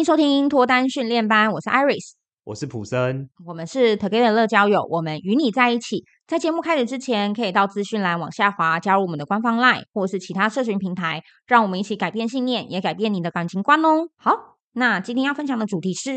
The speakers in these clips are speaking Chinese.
迎收听脱单训练班，我是 Iris，我是普森，我们是 Together 乐交友，我们与你在一起。在节目开始之前，可以到资讯栏往下滑，加入我们的官方 LINE 或是其他社群平台，让我们一起改变信念，也改变你的感情观哦。好，那今天要分享的主题是，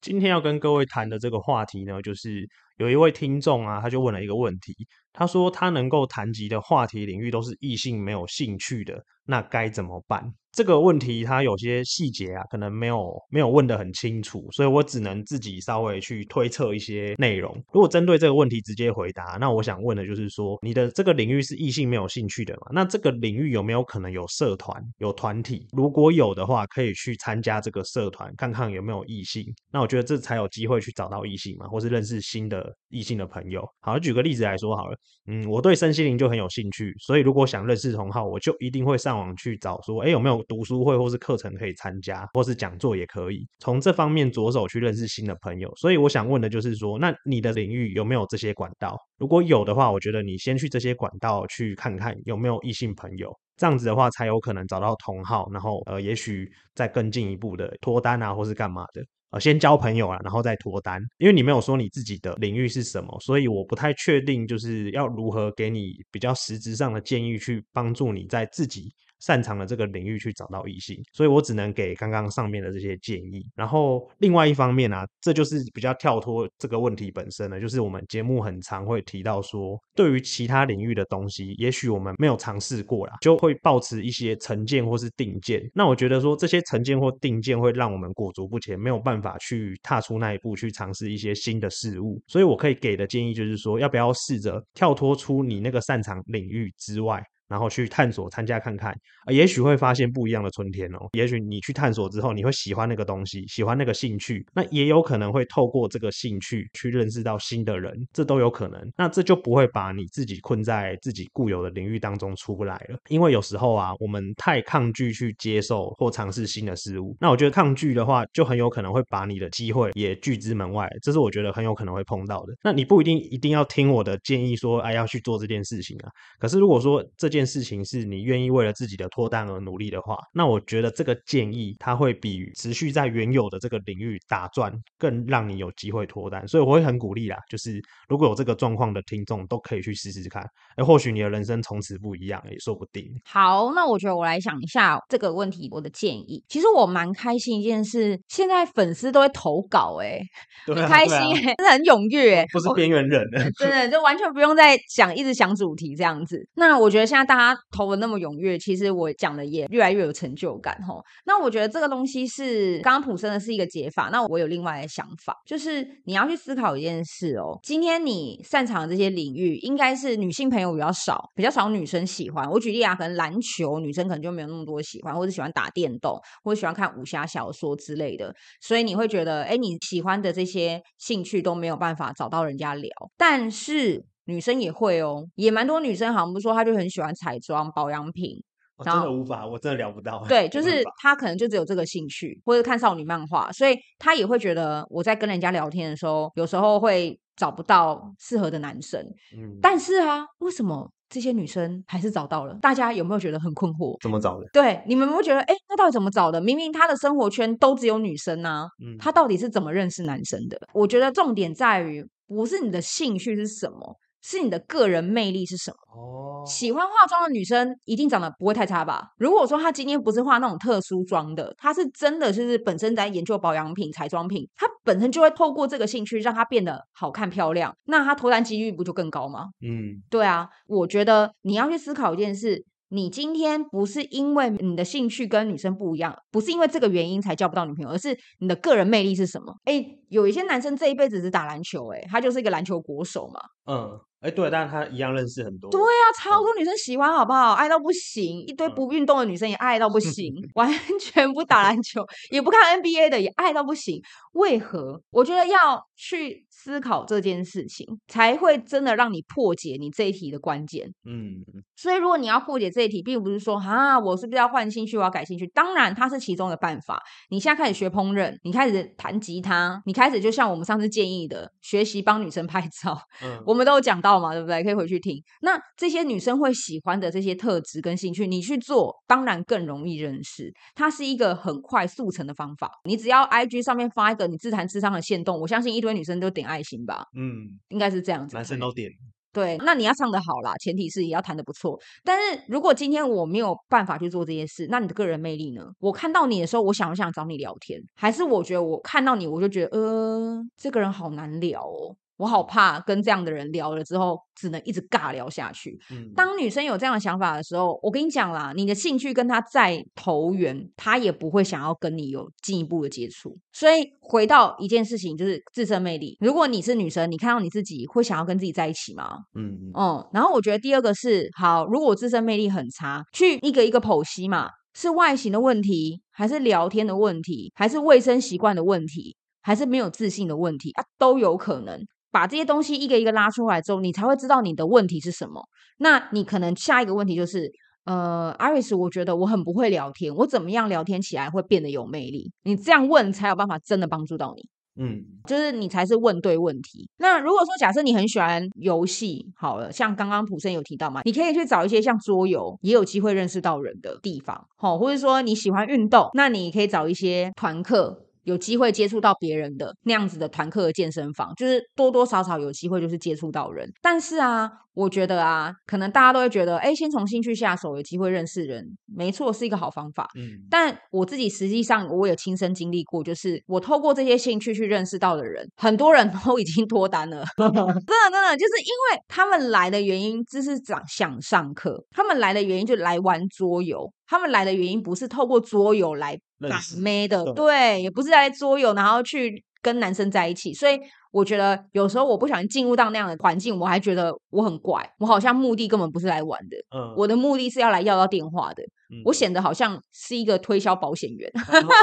今天要跟各位谈的这个话题呢，就是有一位听众啊，他就问了一个问题，他说他能够谈及的话题领域都是异性没有兴趣的，那该怎么办？这个问题它有些细节啊，可能没有没有问得很清楚，所以我只能自己稍微去推测一些内容。如果针对这个问题直接回答，那我想问的就是说，你的这个领域是异性没有兴趣的嘛？那这个领域有没有可能有社团、有团体？如果有的话，可以去参加这个社团，看看有没有异性。那我觉得这才有机会去找到异性嘛，或是认识新的异性的朋友。好，举个例子来说好了，嗯，我对身心灵就很有兴趣，所以如果想认识同好，我就一定会上网去找说，哎，有没有读书会或是课程可以参加，或是讲座也可以从这方面着手去认识新的朋友。所以我想问的就是说，那你的领域有没有这些管道？如果有的话，我觉得你先去这些管道去看看有没有异性朋友，这样子的话才有可能找到同好，然后呃，也许再更进一步的脱单啊，或是干嘛的。呃，先交朋友啊，然后再脱单。因为你没有说你自己的领域是什么，所以我不太确定就是要如何给你比较实质上的建议，去帮助你在自己擅长的这个领域去找到异性，所以我只能给刚刚上面的这些建议。然后另外一方面啊，这就是比较跳脱这个问题本身了，就是我们节目很常会提到说，对于其他领域的东西，也许我们没有尝试过啦，就会抱持一些成见或是定见。那我觉得说这些成见或定见会让我们裹足不前，没有办法去踏出那一步去尝试一些新的事物。所以我可以给的建议就是说，要不要试着跳脱出你那个擅长领域之外。然后去探索、参加看看，啊，也许会发现不一样的春天哦。也许你去探索之后，你会喜欢那个东西，喜欢那个兴趣，那也有可能会透过这个兴趣去认识到新的人，这都有可能。那这就不会把你自己困在自己固有的领域当中出不来了。因为有时候啊，我们太抗拒去接受或尝试新的事物，那我觉得抗拒的话，就很有可能会把你的机会也拒之门外。这是我觉得很有可能会碰到的。那你不一定一定要听我的建议说，哎，要去做这件事情啊。可是如果说这件件事情是你愿意为了自己的脱单而努力的话，那我觉得这个建议它会比持续在原有的这个领域打转更让你有机会脱单，所以我会很鼓励啦，就是如果有这个状况的听众都可以去试试看，哎，或许你的人生从此不一样也说不定。好，那我觉得我来想一下这个问题，我的建议，其实我蛮开心一件事，现在粉丝都会投稿，哎，很开心，真的很踊跃，不是边缘人，真的就完全不用再想一直想主题这样子。那我觉得现在大家。投的那么踊跃，其实我讲的也越来越有成就感吼。那我觉得这个东西是刚刚普生的是一个解法，那我有另外的想法，就是你要去思考一件事哦。今天你擅长的这些领域，应该是女性朋友比较少，比较少女生喜欢。我举例啊，可能篮球女生可能就没有那么多喜欢，或者喜欢打电动，或者喜欢看武侠小说之类的，所以你会觉得，哎，你喜欢的这些兴趣都没有办法找到人家聊，但是。女生也会哦，也蛮多女生好像不是说她就很喜欢彩妆保养品，哦，真的无法，我真的聊不到。对，就是她可能就只有这个兴趣，或者看少女漫画，所以她也会觉得我在跟人家聊天的时候，有时候会找不到适合的男生。嗯，但是啊，为什么这些女生还是找到了？大家有没有觉得很困惑？怎么找的？对，你们有没有觉得，哎，那到底怎么找的？明明她的生活圈都只有女生啊，嗯，她到底是怎么认识男生的？我觉得重点在于，不是你的兴趣是什么。是你的个人魅力是什么？哦，喜欢化妆的女生一定长得不会太差吧？如果说她今天不是化那种特殊妆的，她是真的就是本身在研究保养品、彩妆品，她本身就会透过这个兴趣让她变得好看漂亮，那她脱单几率不就更高吗？嗯，对啊，我觉得你要去思考一件事。你今天不是因为你的兴趣跟女生不一样，不是因为这个原因才交不到女朋友，而是你的个人魅力是什么？哎，有一些男生这一辈子只打篮球，哎，他就是一个篮球国手嘛。嗯。哎，对，但是他一样认识很多。对啊，超多女生喜欢，好不好？爱到不行，一堆不运动的女生也爱到不行，完全不打篮球，也不看 NBA 的也爱到不行。为何？我觉得要去思考这件事情，才会真的让你破解你这一题的关键。嗯，所以如果你要破解这一题，并不是说啊，我是不是要换兴趣，我要改兴趣？当然，它是其中的办法。你现在开始学烹饪，你开始弹吉他，你开始就像我们上次建议的，学习帮女生拍照。嗯，我们都有讲到嘛，对不对？可以回去听。那这些女生会喜欢的这些特质跟兴趣，你去做，当然更容易认识。它是一个很快速成的方法。你只要 IG 上面发一个你自弹自唱的线动，我相信一堆女生都点爱心吧。嗯，应该是这样子。男生都点。对，那你要唱的好啦，前提是也要弹的不错。但是如果今天我没有办法去做这些事，那你的个人魅力呢？我看到你的时候，我想不想找你聊天？还是我觉得我看到你，我就觉得，呃，这个人好难聊哦。我好怕跟这样的人聊了之后，只能一直尬聊下去。嗯，当女生有这样的想法的时候，我跟你讲啦，你的兴趣跟他再投缘，他也不会想要跟你有进一步的接触。所以回到一件事情，就是自身魅力。如果你是女生，你看到你自己会想要跟自己在一起吗？嗯嗯。然后我觉得第二个是，好，如果自身魅力很差，去一个一个剖析嘛，是外形的问题，还是聊天的问题，还是卫生习惯的问题，还是没有自信的问题啊，都有可能。把这些东西一个一个拉出来之后，你才会知道你的问题是什么。那你可能下一个问题就是，呃，Iris，我觉得我很不会聊天，我怎么样聊天起来会变得有魅力？你这样问才有办法真的帮助到你。嗯，就是你才是问对问题。那如果说假设你很喜欢游戏，好了，像刚刚普生有提到嘛，你可以去找一些像桌游也有机会认识到人的地方，好，或者说你喜欢运动，那你可以找一些团课。有机会接触到别人的那样子的团课的健身房，就是多多少少有机会就是接触到人。但是啊，我觉得啊，可能大家都会觉得，哎，先从兴趣下手，有机会认识人，没错，是一个好方法。嗯，但我自己实际上我也亲身经历过，就是我透过这些兴趣去认识到的人，很多人 都已经脱单了。真的真的，就是因为他们来的原因，只是想想上课，他们来的原因就来玩桌游，他们来的原因不是透过桌游来。打妹的，对，也不是在桌游，然后去跟男生在一起，所以我觉得有时候我不想进入到那样的环境，我还觉得我很怪，我好像目的根本不是来玩的，嗯，我的目的是要来要到电话的。我显得好像是一个推销保险员，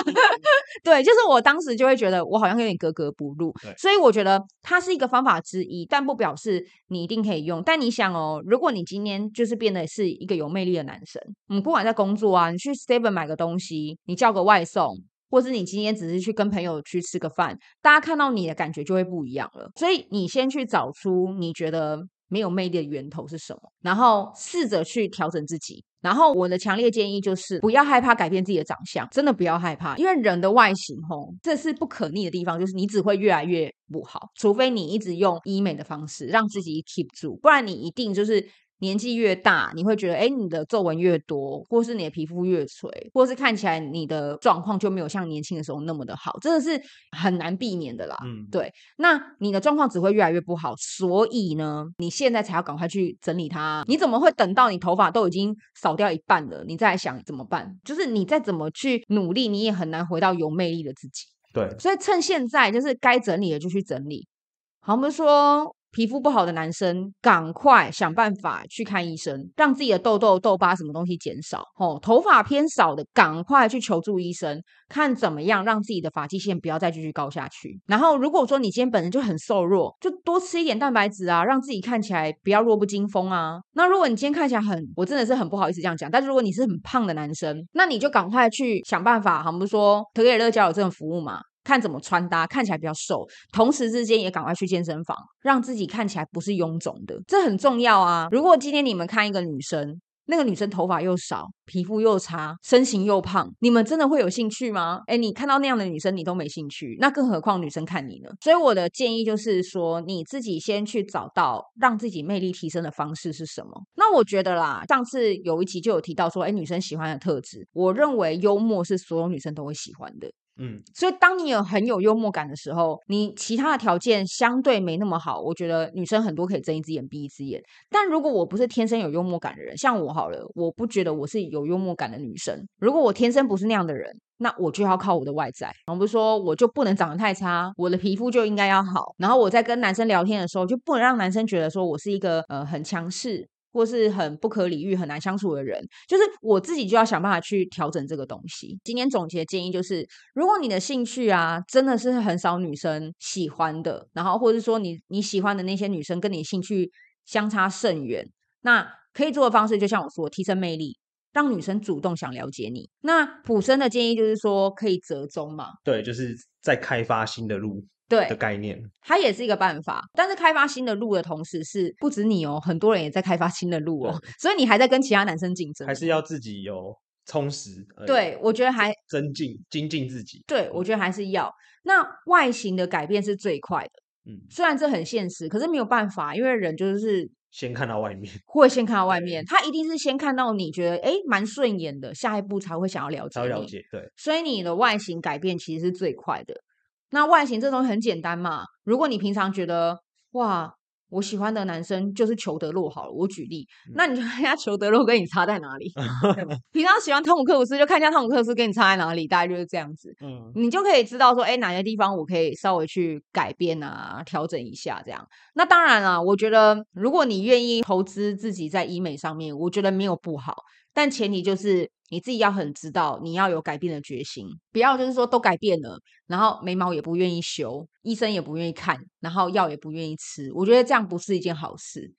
对，就是我当时就会觉得我好像有点格格不入，所以我觉得它是一个方法之一，但不表示你一定可以用。但你想哦，如果你今天就是变得是一个有魅力的男生，你不管在工作啊，你去 Seven 买个东西，你叫个外送，或是你今天只是去跟朋友去吃个饭，大家看到你的感觉就会不一样了。所以你先去找出你觉得没有魅力的源头是什么，然后试着去调整自己。然后我的强烈建议就是不要害怕改变自己的长相，真的不要害怕，因为人的外形吼，这是不可逆的地方，就是你只会越来越不好，除非你一直用医美的方式让自己 keep 住，不然你一定就是。年纪越大，你会觉得，哎，你的皱纹越多，或是你的皮肤越垂，或是看起来你的状况就没有像年轻的时候那么的好，真的是很难避免的啦。嗯，对。那你的状况只会越来越不好，所以呢，你现在才要赶快去整理它。你怎么会等到你头发都已经少掉一半了，你再来想怎么办？就是你再怎么去努力，你也很难回到有魅力的自己。对。所以趁现在，就是该整理的就去整理。好，我们说。皮肤不好的男生，赶快想办法去看医生，让自己的痘痘、痘疤什么东西减少。哦，头发偏少的，赶快去求助医生，看怎么样让自己的发际线不要再继续高下去。然后，如果说你今天本身就很瘦弱，就多吃一点蛋白质啊，让自己看起来不要弱不禁风啊。那如果你今天看起来很，我真的是很不好意思这样讲，但是如果你是很胖的男生，那你就赶快去想办法，好，我们说特给乐交友这种服务嘛。看怎么穿搭，看起来比较瘦，同时之间也赶快去健身房，让自己看起来不是臃肿的，这很重要啊！如果今天你们看一个女生，那个女生头发又少，皮肤又差，身形又胖，你们真的会有兴趣吗？诶，你看到那样的女生，你都没兴趣，那更何况女生看你呢？所以我的建议就是说，你自己先去找到让自己魅力提升的方式是什么。那我觉得啦，上次有一集就有提到说，诶，女生喜欢的特质，我认为幽默是所有女生都会喜欢的。嗯，所以当你有很有幽默感的时候，你其他的条件相对没那么好，我觉得女生很多可以睁一只眼闭一只眼。但如果我不是天生有幽默感的人，像我好了，我不觉得我是有幽默感的女生。如果我天生不是那样的人，那我就要靠我的外在。我不是说我就不能长得太差，我的皮肤就应该要好，然后我在跟男生聊天的时候，就不能让男生觉得说我是一个呃很强势。或是很不可理喻、很难相处的人，就是我自己就要想办法去调整这个东西。今天总结建议就是，如果你的兴趣啊真的是很少女生喜欢的，然后或者说你你喜欢的那些女生跟你兴趣相差甚远，那可以做的方式就像我说，提升魅力。让女生主动想了解你。那普森的建议就是说，可以折中嘛？对，就是在开发新的路。对的概念，它也是一个办法。但是开发新的路的同时，是不止你哦，很多人也在开发新的路哦。所以你还在跟其他男生竞争，还是要自己有充实？对，我觉得还增进、精进自己。对，我觉得还是要。那外形的改变是最快的。嗯，虽然这很现实，可是没有办法，因为人就是。先看到外面，会先看到外面，他一定是先看到你觉得哎蛮顺眼的，下一步才会想要了解你。了解，对。所以你的外形改变其实是最快的。那外形这东西很简单嘛，如果你平常觉得哇。我喜欢的男生就是裘德洛好了，我举例，那你就 看一下裘德洛跟你差在哪里。平常喜欢汤姆克鲁斯，就看一下汤姆克鲁斯跟你差在哪里，大概就是这样子。嗯，你就可以知道说，哎，哪些地方我可以稍微去改变啊，调整一下这样。那当然了，我觉得如果你愿意投资自己在医美上面，我觉得没有不好。但前提就是你自己要很知道，你要有改变的决心，不要就是说都改变了，然后眉毛也不愿意修，医生也不愿意看，然后药也不愿意吃。我觉得这样不是一件好事。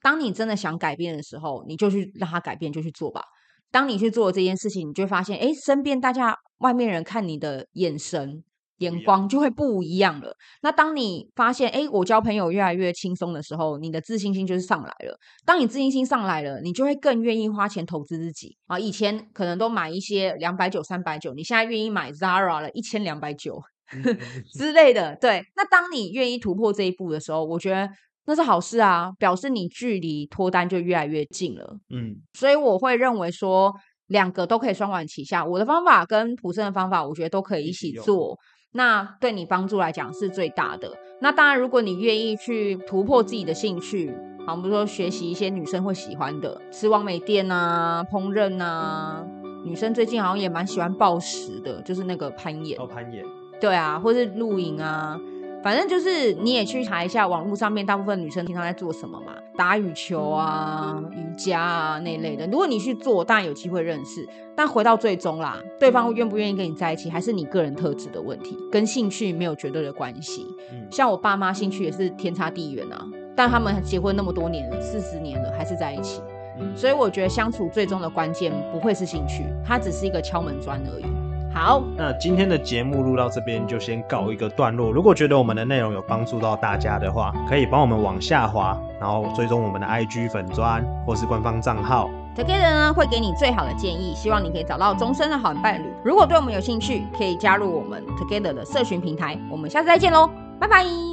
当你真的想改变的时候，你就去让它改变，就去做吧。当你去做这件事情，你就会发现，哎，身边大家外面人看你的眼神。眼光就会不一样了。那当你发现，哎，我交朋友越来越轻松的时候，你的自信心就是上来了。当你自信心上来了，你就会更愿意花钱投资自己啊。以前可能都买一些两百九、三百九，你现在愿意买 Zara 了，一千两百九 之类的。对，那当你愿意突破这一步的时候，我觉得那是好事啊，表示你距离脱单就越来越近了。嗯，所以我会认为说，两个都可以双管齐下。我的方法跟普生的方法，我觉得都可以一起做。那对你帮助来讲是最大的。那当然，如果你愿意去突破自己的兴趣，好，比如说学习一些女生会喜欢的，吃网美店啊、烹饪啊。女生最近好像也蛮喜欢暴食的，就是那个攀岩。哦，攀岩。对啊，或是露营啊。反正就是你也去查一下网络上面大部分女生平常在做什么嘛，打羽球啊、瑜伽啊那一类的。如果你去做，当然有机会认识。但回到最终啦，对方愿不愿意跟你在一起，还是你个人特质的问题，跟兴趣没有绝对的关系。嗯，像我爸妈兴趣也是天差地远啊，但他们结婚那么多年了，四十年了，还是在一起。嗯，所以我觉得相处最终的关键不会是兴趣，它只是一个敲门砖而已。好，那今天的节目录到这边就先告一个段落。如果觉得我们的内容有帮助到大家的话，可以帮我们往下滑，然后追踪我们的 IG 粉砖或是官方账号。Together 呢会给你最好的建议，希望你可以找到终身的好伴侣。如果对我们有兴趣，可以加入我们 Together 的社群平台。我们下次再见喽，拜拜。